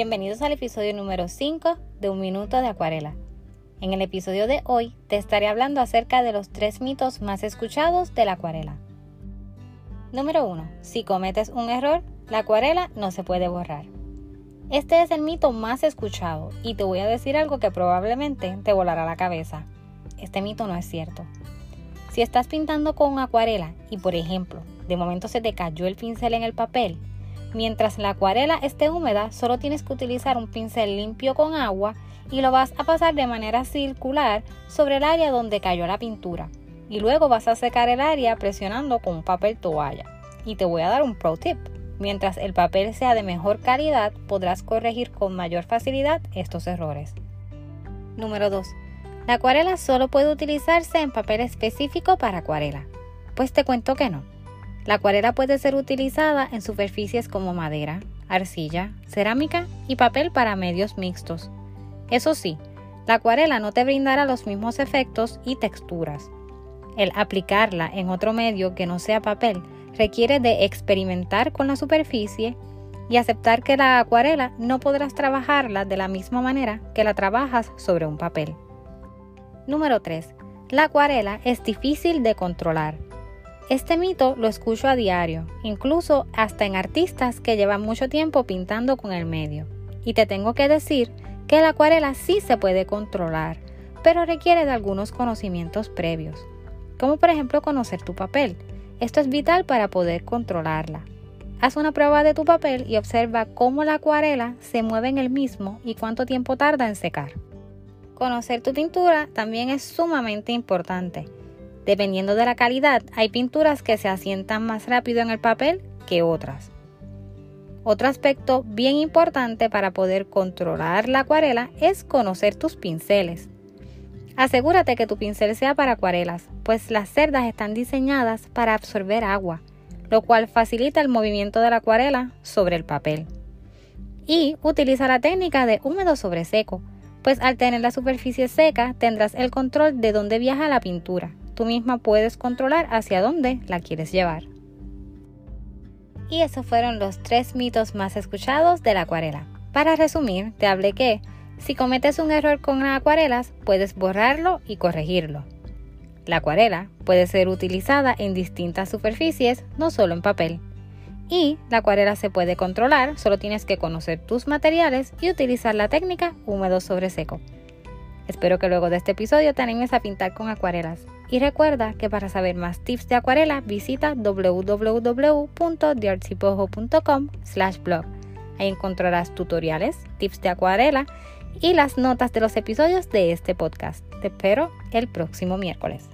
Bienvenidos al episodio número 5 de Un Minuto de Acuarela. En el episodio de hoy te estaré hablando acerca de los tres mitos más escuchados de la acuarela. Número 1. Si cometes un error, la acuarela no se puede borrar. Este es el mito más escuchado y te voy a decir algo que probablemente te volará la cabeza. Este mito no es cierto. Si estás pintando con acuarela y por ejemplo, de momento se te cayó el pincel en el papel, mientras la acuarela esté húmeda, solo tienes que utilizar un pincel limpio con agua y lo vas a pasar de manera circular sobre el área donde cayó la pintura. Y luego vas a secar el área presionando con un papel toalla. Y te voy a dar un pro tip. Mientras el papel sea de mejor calidad, podrás corregir con mayor facilidad estos errores. Número 2. La acuarela solo puede utilizarse en papel específico para acuarela. Pues te cuento que no. La acuarela puede ser utilizada en superficies como madera, arcilla, cerámica y papel para medios mixtos. Eso sí, la acuarela no te brindará los mismos efectos y texturas. El aplicarla en otro medio que no sea papel requiere de experimentar con la superficie y aceptar que la acuarela no podrás trabajarla de la misma manera que la trabajas sobre un papel. Número 3. La acuarela es difícil de controlar. Este mito lo escucho a diario, incluso hasta en artistas que llevan mucho tiempo pintando con el medio. Y te tengo que decir que la acuarela sí se puede controlar, pero requiere de algunos conocimientos previos, como por ejemplo conocer tu papel. Esto es vital para poder controlarla. Haz una prueba de tu papel y observa cómo la acuarela se mueve en el mismo y cuánto tiempo tarda en secar. Conocer tu pintura también es sumamente importante. Dependiendo de la calidad, hay pinturas que se asientan más rápido en el papel que otras. Otro aspecto bien importante para poder controlar la acuarela es conocer tus pinceles. Asegúrate que tu pincel sea para acuarelas, pues las cerdas están diseñadas para absorber agua, lo cual facilita el movimiento de la acuarela sobre el papel. Y utiliza la técnica de húmedo sobre seco, pues al tener la superficie seca tendrás el control de dónde viaja la pintura. Tú misma puedes controlar hacia dónde la quieres llevar. Y esos fueron los tres mitos más escuchados de la acuarela. Para resumir, te hablé que si cometes un error con acuarelas, puedes borrarlo y corregirlo. La acuarela puede ser utilizada en distintas superficies, no solo en papel. Y la acuarela se puede controlar, solo tienes que conocer tus materiales y utilizar la técnica húmedo sobre seco. Espero que luego de este episodio te animes a pintar con acuarelas. Y recuerda que para saber más tips de acuarela visita www.theartsipojo.com blog. Ahí encontrarás tutoriales, tips de acuarela y las notas de los episodios de este podcast. Te espero el próximo miércoles.